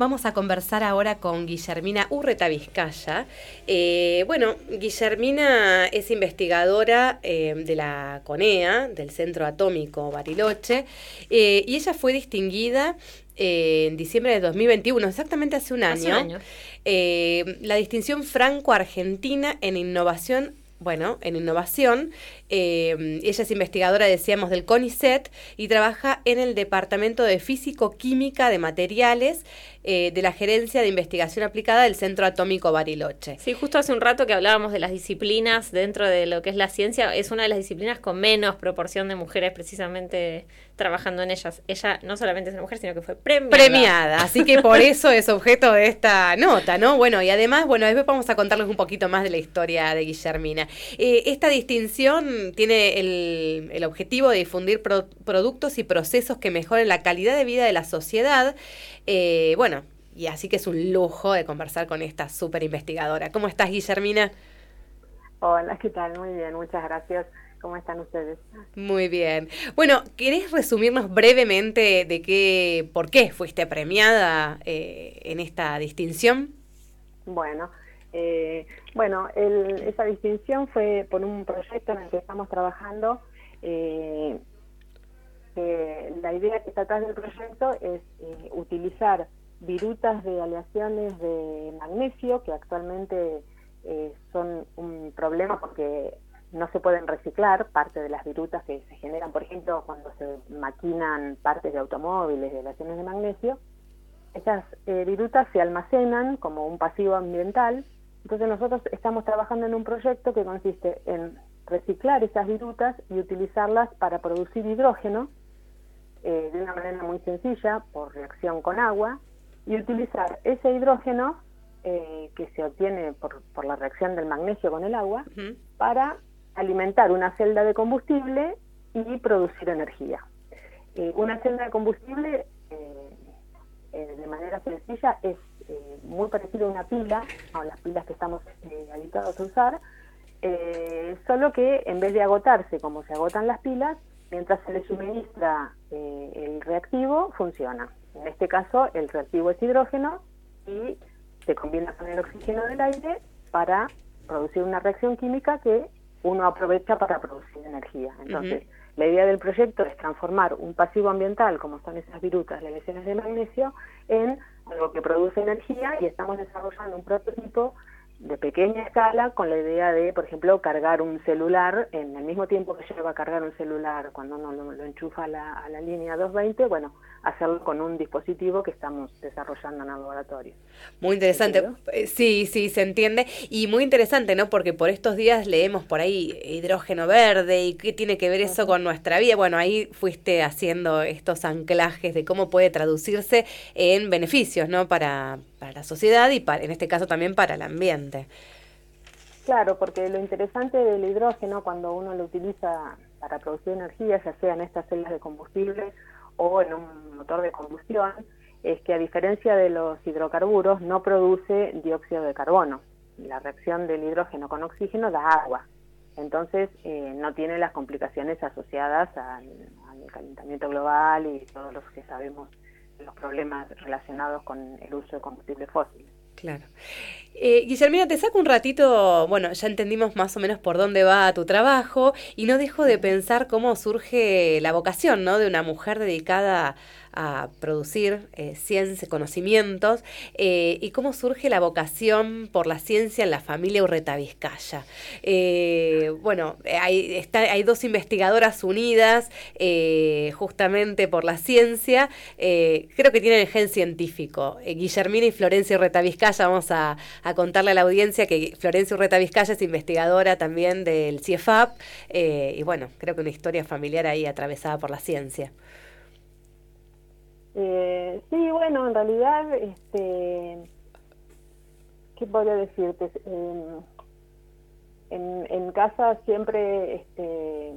Vamos a conversar ahora con Guillermina Urreta Vizcaya. Eh, bueno, Guillermina es investigadora eh, de la CONEA, del Centro Atómico Bariloche, eh, y ella fue distinguida en diciembre de 2021, exactamente hace un año. Hace un año. La distinción franco-argentina en innovación. Bueno, en innovación, eh, ella es investigadora, decíamos, del CONICET y trabaja en el Departamento de Físico-Química de Materiales eh, de la Gerencia de Investigación Aplicada del Centro Atómico Bariloche. Sí, justo hace un rato que hablábamos de las disciplinas dentro de lo que es la ciencia, es una de las disciplinas con menos proporción de mujeres precisamente trabajando en ellas. Ella no solamente es una mujer, sino que fue premiada. Premiada, [laughs] así que por eso es objeto de esta nota, ¿no? Bueno, y además, bueno, después vamos a contarles un poquito más de la historia de Guillermina. Eh, esta distinción tiene el, el objetivo de difundir pro- productos y procesos que mejoren la calidad de vida de la sociedad. Eh, bueno, y así que es un lujo de conversar con esta súper investigadora. ¿Cómo estás, Guillermina? Hola, ¿qué tal? Muy bien, muchas gracias. ¿Cómo están ustedes? Muy bien. Bueno, ¿querés resumirnos brevemente de qué, por qué fuiste premiada eh, en esta distinción? Bueno, eh, bueno, el- esa distinción fue por un proyecto en el que estamos trabajando. eh, la idea que está atrás del proyecto es eh, utilizar virutas de aleaciones de magnesio, que actualmente eh, son un problema porque no se pueden reciclar parte de las virutas que se generan, por ejemplo, cuando se maquinan partes de automóviles de aleaciones de magnesio. Esas eh, virutas se almacenan como un pasivo ambiental. Entonces nosotros estamos trabajando en un proyecto que consiste en reciclar esas virutas y utilizarlas para producir hidrógeno eh, de una manera muy sencilla, por reacción con agua, y utilizar ese hidrógeno eh, que se obtiene por, por la reacción del magnesio con el agua para alimentar una celda de combustible y producir energía. Eh, una celda de combustible, de manera sencilla, es eh, muy parecido a una pila, a las pilas que estamos eh, habituados a usar, eh, solo que en vez de agotarse como se agotan las pilas, mientras se le suministra eh, el reactivo, funciona. En este caso, el reactivo es hidrógeno y se combina con el oxígeno del aire para producir una reacción química que uno aprovecha para producir energía. Entonces, la idea del proyecto es transformar un pasivo ambiental, como son esas virutas, las lesiones de magnesio, en algo que produce energía y estamos desarrollando un prototipo de pequeña escala con la idea de, por ejemplo, cargar un celular en el mismo tiempo que lleva a cargar un celular cuando uno lo, enchufa a la, a la, línea 220, bueno, hacerlo con un dispositivo que estamos desarrollando en el laboratorio. Muy interesante, eh, sí, sí, se entiende, y muy interesante, ¿no? Porque por estos días leemos por ahí hidrógeno verde y qué tiene que ver eso con nuestra vida. Bueno, ahí fuiste haciendo estos anclajes de cómo puede traducirse en beneficios, ¿no? Para, para la sociedad y para, en este caso también para el ambiente. Claro, porque lo interesante del hidrógeno cuando uno lo utiliza para producir energía, ya sea en estas celdas de combustible o en un motor de combustión, es que a diferencia de los hidrocarburos no produce dióxido de carbono. La reacción del hidrógeno con oxígeno da agua. Entonces eh, no tiene las complicaciones asociadas al, al calentamiento global y todos los que sabemos los problemas relacionados con el uso de combustible fósil. Claro. Eh, Guillermina, te saco un ratito, bueno, ya entendimos más o menos por dónde va tu trabajo y no dejo de pensar cómo surge la vocación, ¿no? De una mujer dedicada a producir eh, ciencia, conocimientos, eh, y cómo surge la vocación por la ciencia en la familia Urreta Vizcaya. Eh, bueno, hay, está, hay dos investigadoras unidas justamente por la ciencia, creo que tienen el gen científico. Guillermina y Florencia Urreta Vizcaya, vamos a, a, contarle a la audiencia que Florencia Urreta Vizcaya es investigadora también del CIEFAP, y bueno, creo que una historia familiar ahí atravesada por la ciencia. Eh, sí, bueno, en realidad, este, ¿qué podría decirte? en, en, casa siempre este,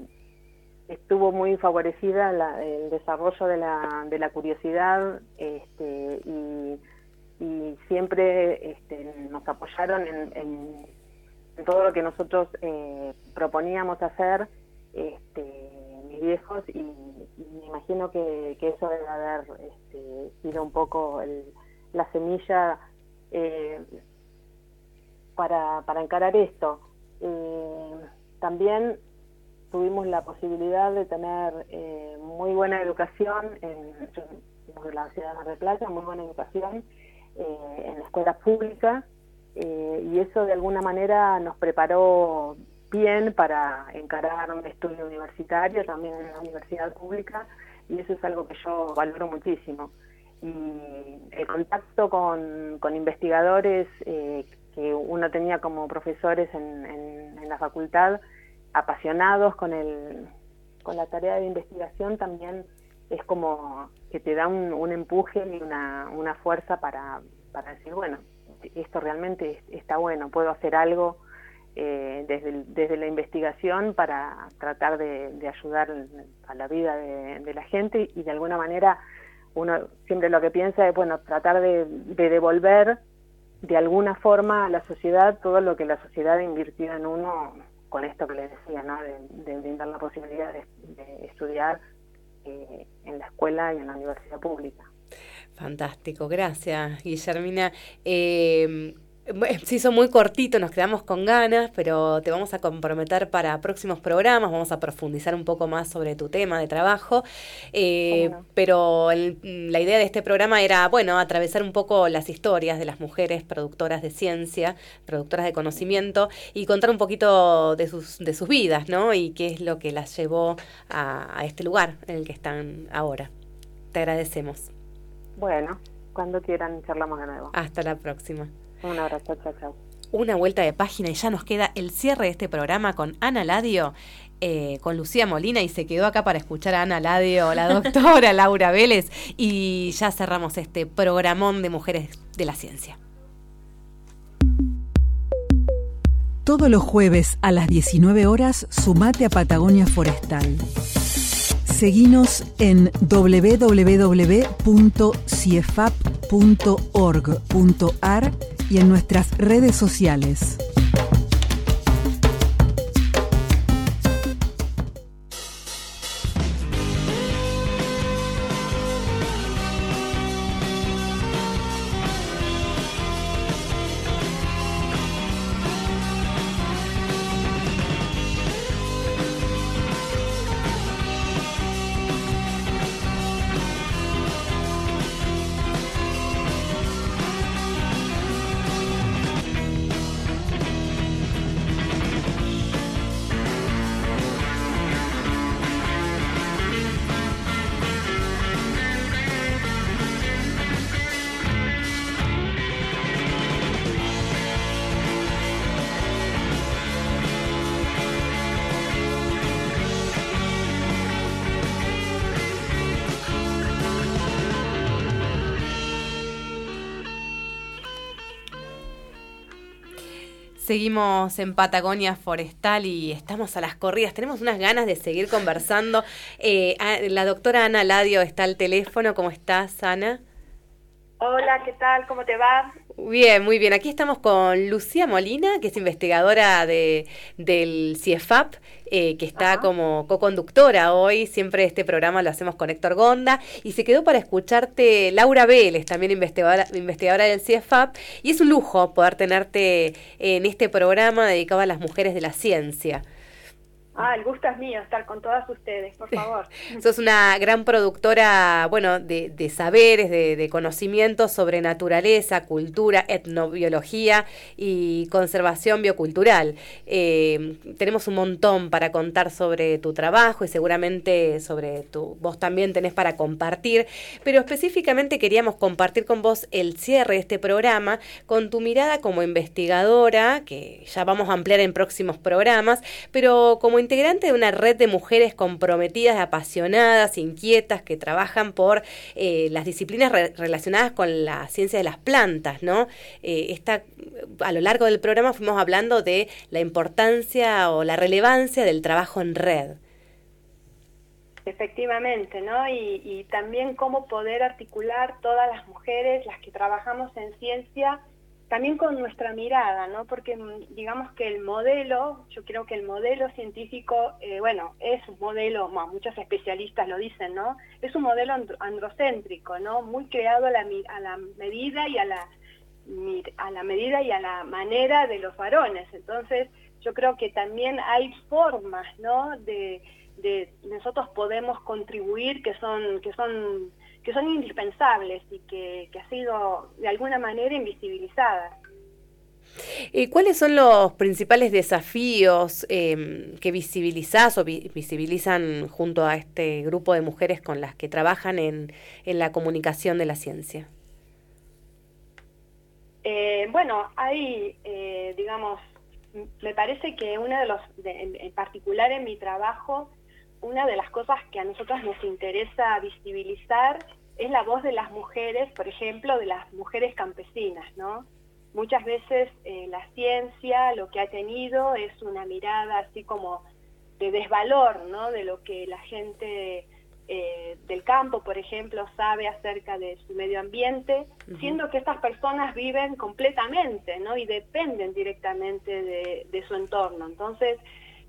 estuvo muy favorecida el desarrollo de la, de la curiosidad este, y, siempre este, nos apoyaron en, todo lo que nosotros eh, proponíamos hacer. Este, viejos y, me imagino que, eso debe haber este, sido un poco la semilla eh, para, para encarar esto. Eh, también tuvimos la posibilidad de tener eh, muy buena educación en, la ciudad de Mar del Plata, muy buena educación en la escuela pública y eso de alguna manera nos preparó bien para encarar un estudio universitario también en la universidad pública y eso es algo que yo valoro muchísimo. Y el contacto con, investigadores eh, que uno tenía como profesores en, en, la facultad, apasionados con, el, con la tarea de investigación, también es como que te da un, un empuje y una, una fuerza para, para decir, bueno, esto realmente está bueno, puedo hacer algo eh, desde, desde la investigación para tratar de, ayudar a la vida de, la gente y de alguna manera uno siempre lo que piensa es, bueno, tratar de, devolver de alguna forma a la sociedad todo lo que la sociedad ha invertido en uno con esto que les decía, ¿no? de, brindar la posibilidad de, estudiar eh, en la escuela y en la universidad pública. Fantástico, gracias Guillermina. Eh, se hizo muy cortito, nos quedamos con ganas, pero te vamos a comprometer para próximos programas, vamos a profundizar un poco más sobre tu tema de trabajo, eh, pero la idea de este programa era, bueno, atravesar un poco las historias de las mujeres productoras de ciencia, productoras de conocimiento, y contar un poquito de sus, de sus vidas, ¿no? Y qué es lo que las llevó a, a este lugar en el que están ahora. Te agradecemos. Bueno, cuando quieran charlamos de nuevo. Hasta la próxima. Un abrazo, chao, chao. Una vuelta de página y ya nos queda el cierre de este programa con Ana Ladio, eh, con Lucía Molina y se quedó acá para escuchar a Ana Ladio, la doctora [laughs] Laura Vélez y ya cerramos este programón de mujeres de la ciencia. Todos los jueves a las 19 horas, sumate a Patagonia Forestal. Seguinos en www.ciefap.org.ar y en nuestras redes sociales. Seguimos en Patagonia Forestal y estamos a las corridas. Tenemos unas ganas de seguir conversando. Eh, la doctora Ana Ladio está al teléfono. ¿Cómo estás, Ana? Hola, ¿qué tal? ¿Cómo te va? Bien, muy bien. Aquí estamos con Lucía Molina, que es investigadora de, del CIEFAP, eh, que está como co-conductora hoy. Siempre este programa lo hacemos con Héctor Gonda. Y se quedó para escucharte Laura Vélez, también investigadora, investigadora del CIEFAP. Y es un lujo poder tenerte en este programa dedicado a las mujeres de la ciencia. Ah, el gusto es mío estar con todas ustedes, por [laughs] favor. Sos una gran productora, bueno, de, de saberes, de, de, conocimientos sobre naturaleza, cultura, etnobiología y conservación biocultural. Eh, tenemos un montón para contar sobre tu trabajo y seguramente sobre tu, vos también tenés para compartir, pero específicamente queríamos compartir con vos el cierre de este programa con tu mirada como investigadora, que ya vamos a ampliar en próximos programas, pero como integrante de una red de mujeres comprometidas, apasionadas, inquietas, que trabajan por eh, las disciplinas relacionadas con la ciencia de las plantas, ¿no? Eh, a lo largo del programa fuimos hablando de la importancia o la relevancia del trabajo en red. Efectivamente, ¿no? Y, y también cómo poder articular todas las mujeres, las que trabajamos en ciencia, también con nuestra mirada, ¿no? Porque mm, digamos que el modelo, yo creo que el modelo científico, eh, bueno, es un modelo, bueno, muchos especialistas lo dicen, ¿no? Es un modelo androcéntrico, ¿no? Muy creado a la, medida y a la, a la medida y a la manera de los varones. Entonces, yo creo que también hay formas, ¿no? De, de nosotros podemos contribuir que son, que son que son indispensables y que, que ha sido de alguna manera invisibilizadas. ¿Y ¿Cuáles son los principales desafíos eh, que visibilizás o vi visibilizan junto a este grupo de mujeres con las que trabajan en, en la comunicación de la ciencia? Eh, bueno, hay, eh, digamos, me parece que uno de los, de, en particular en mi trabajo, una de las cosas que a nosotros nos interesa visibilizar es la voz de las mujeres, por ejemplo, de las mujeres campesinas, ¿no? Muchas veces eh, la ciencia lo que ha tenido es una mirada así como de desvalor, ¿no? De lo que la gente eh, del campo, por ejemplo, sabe acerca de su medio ambiente, uh -huh. siendo que estas personas viven completamente, ¿no? Y dependen directamente de, de su entorno. Entonces,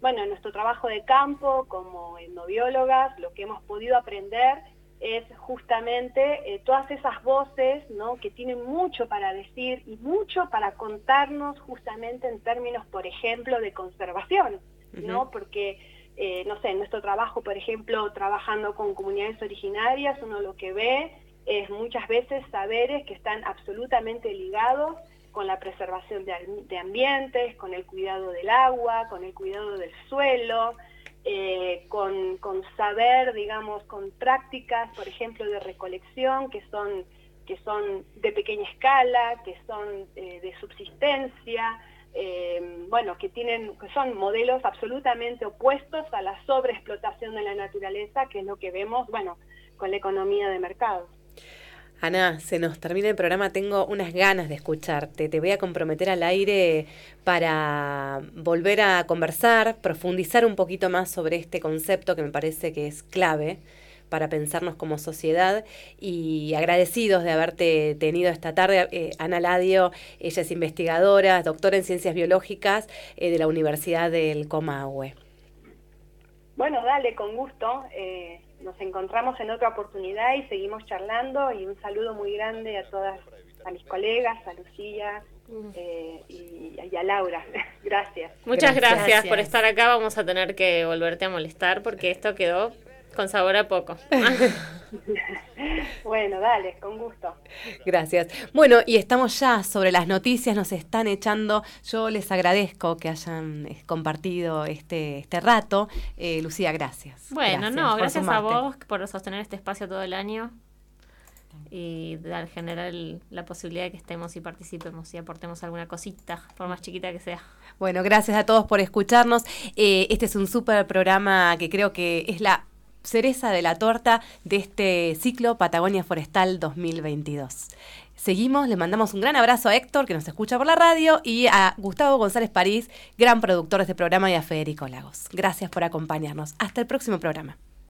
bueno, en nuestro trabajo de campo como etnobiólogas, lo que hemos podido aprender es justamente eh, todas esas voces ¿no? que tienen mucho para decir y mucho para contarnos justamente en términos, por ejemplo, de conservación, uh -huh. ¿no? Porque, eh, no sé, en nuestro trabajo, por ejemplo, trabajando con comunidades originarias, uno lo que ve es muchas veces saberes que están absolutamente ligados con la preservación de, de ambientes, con el cuidado del agua, con el cuidado del suelo, eh, con, con, saber, digamos, con prácticas, por ejemplo, de recolección, que son, que son de pequeña escala, que son eh, de subsistencia, eh, bueno, que, tienen, que son modelos absolutamente opuestos a la sobreexplotación de la naturaleza, que es lo que vemos, bueno, con la economía de mercado. Ana, se nos termina el programa, tengo unas ganas de escucharte. Te voy a comprometer al aire para volver a conversar, profundizar un poquito más sobre este concepto que me parece que es clave para pensarnos como sociedad y agradecidos de haberte tenido esta tarde. Eh, Ana Ladio, ella es investigadora, doctora en ciencias biológicas eh, de la Universidad del Comahue. Bueno, dale, con gusto. Eh, nos encontramos en otra oportunidad y seguimos charlando y un saludo muy grande a todas, a mis colegas, a Lucía eh, y, y, a Laura. [laughs] gracias. Muchas gracias. gracias por estar acá. Vamos a tener que volverte a molestar porque esto quedó con sabor a poco. [laughs] bueno, dale, con gusto. Gracias. Bueno, y estamos ya sobre las noticias, nos están echando. Yo les agradezco que hayan eh, compartido este, este rato. Eh, Lucía, gracias. Bueno, gracias no, gracias a vos por sostener este espacio todo el año y dar generar la posibilidad de que estemos y participemos y aportemos alguna cosita, por más chiquita que sea. Bueno, gracias a todos por escucharnos. Eh, este es un súper programa que creo que es la cereza de la torta de este ciclo Patagonia Forestal 2022. Seguimos, le mandamos un gran abrazo a Héctor, que nos escucha por la radio, y a Gustavo González París, gran productor de este programa, y a Federico Lagos. Gracias por acompañarnos. Hasta el próximo programa.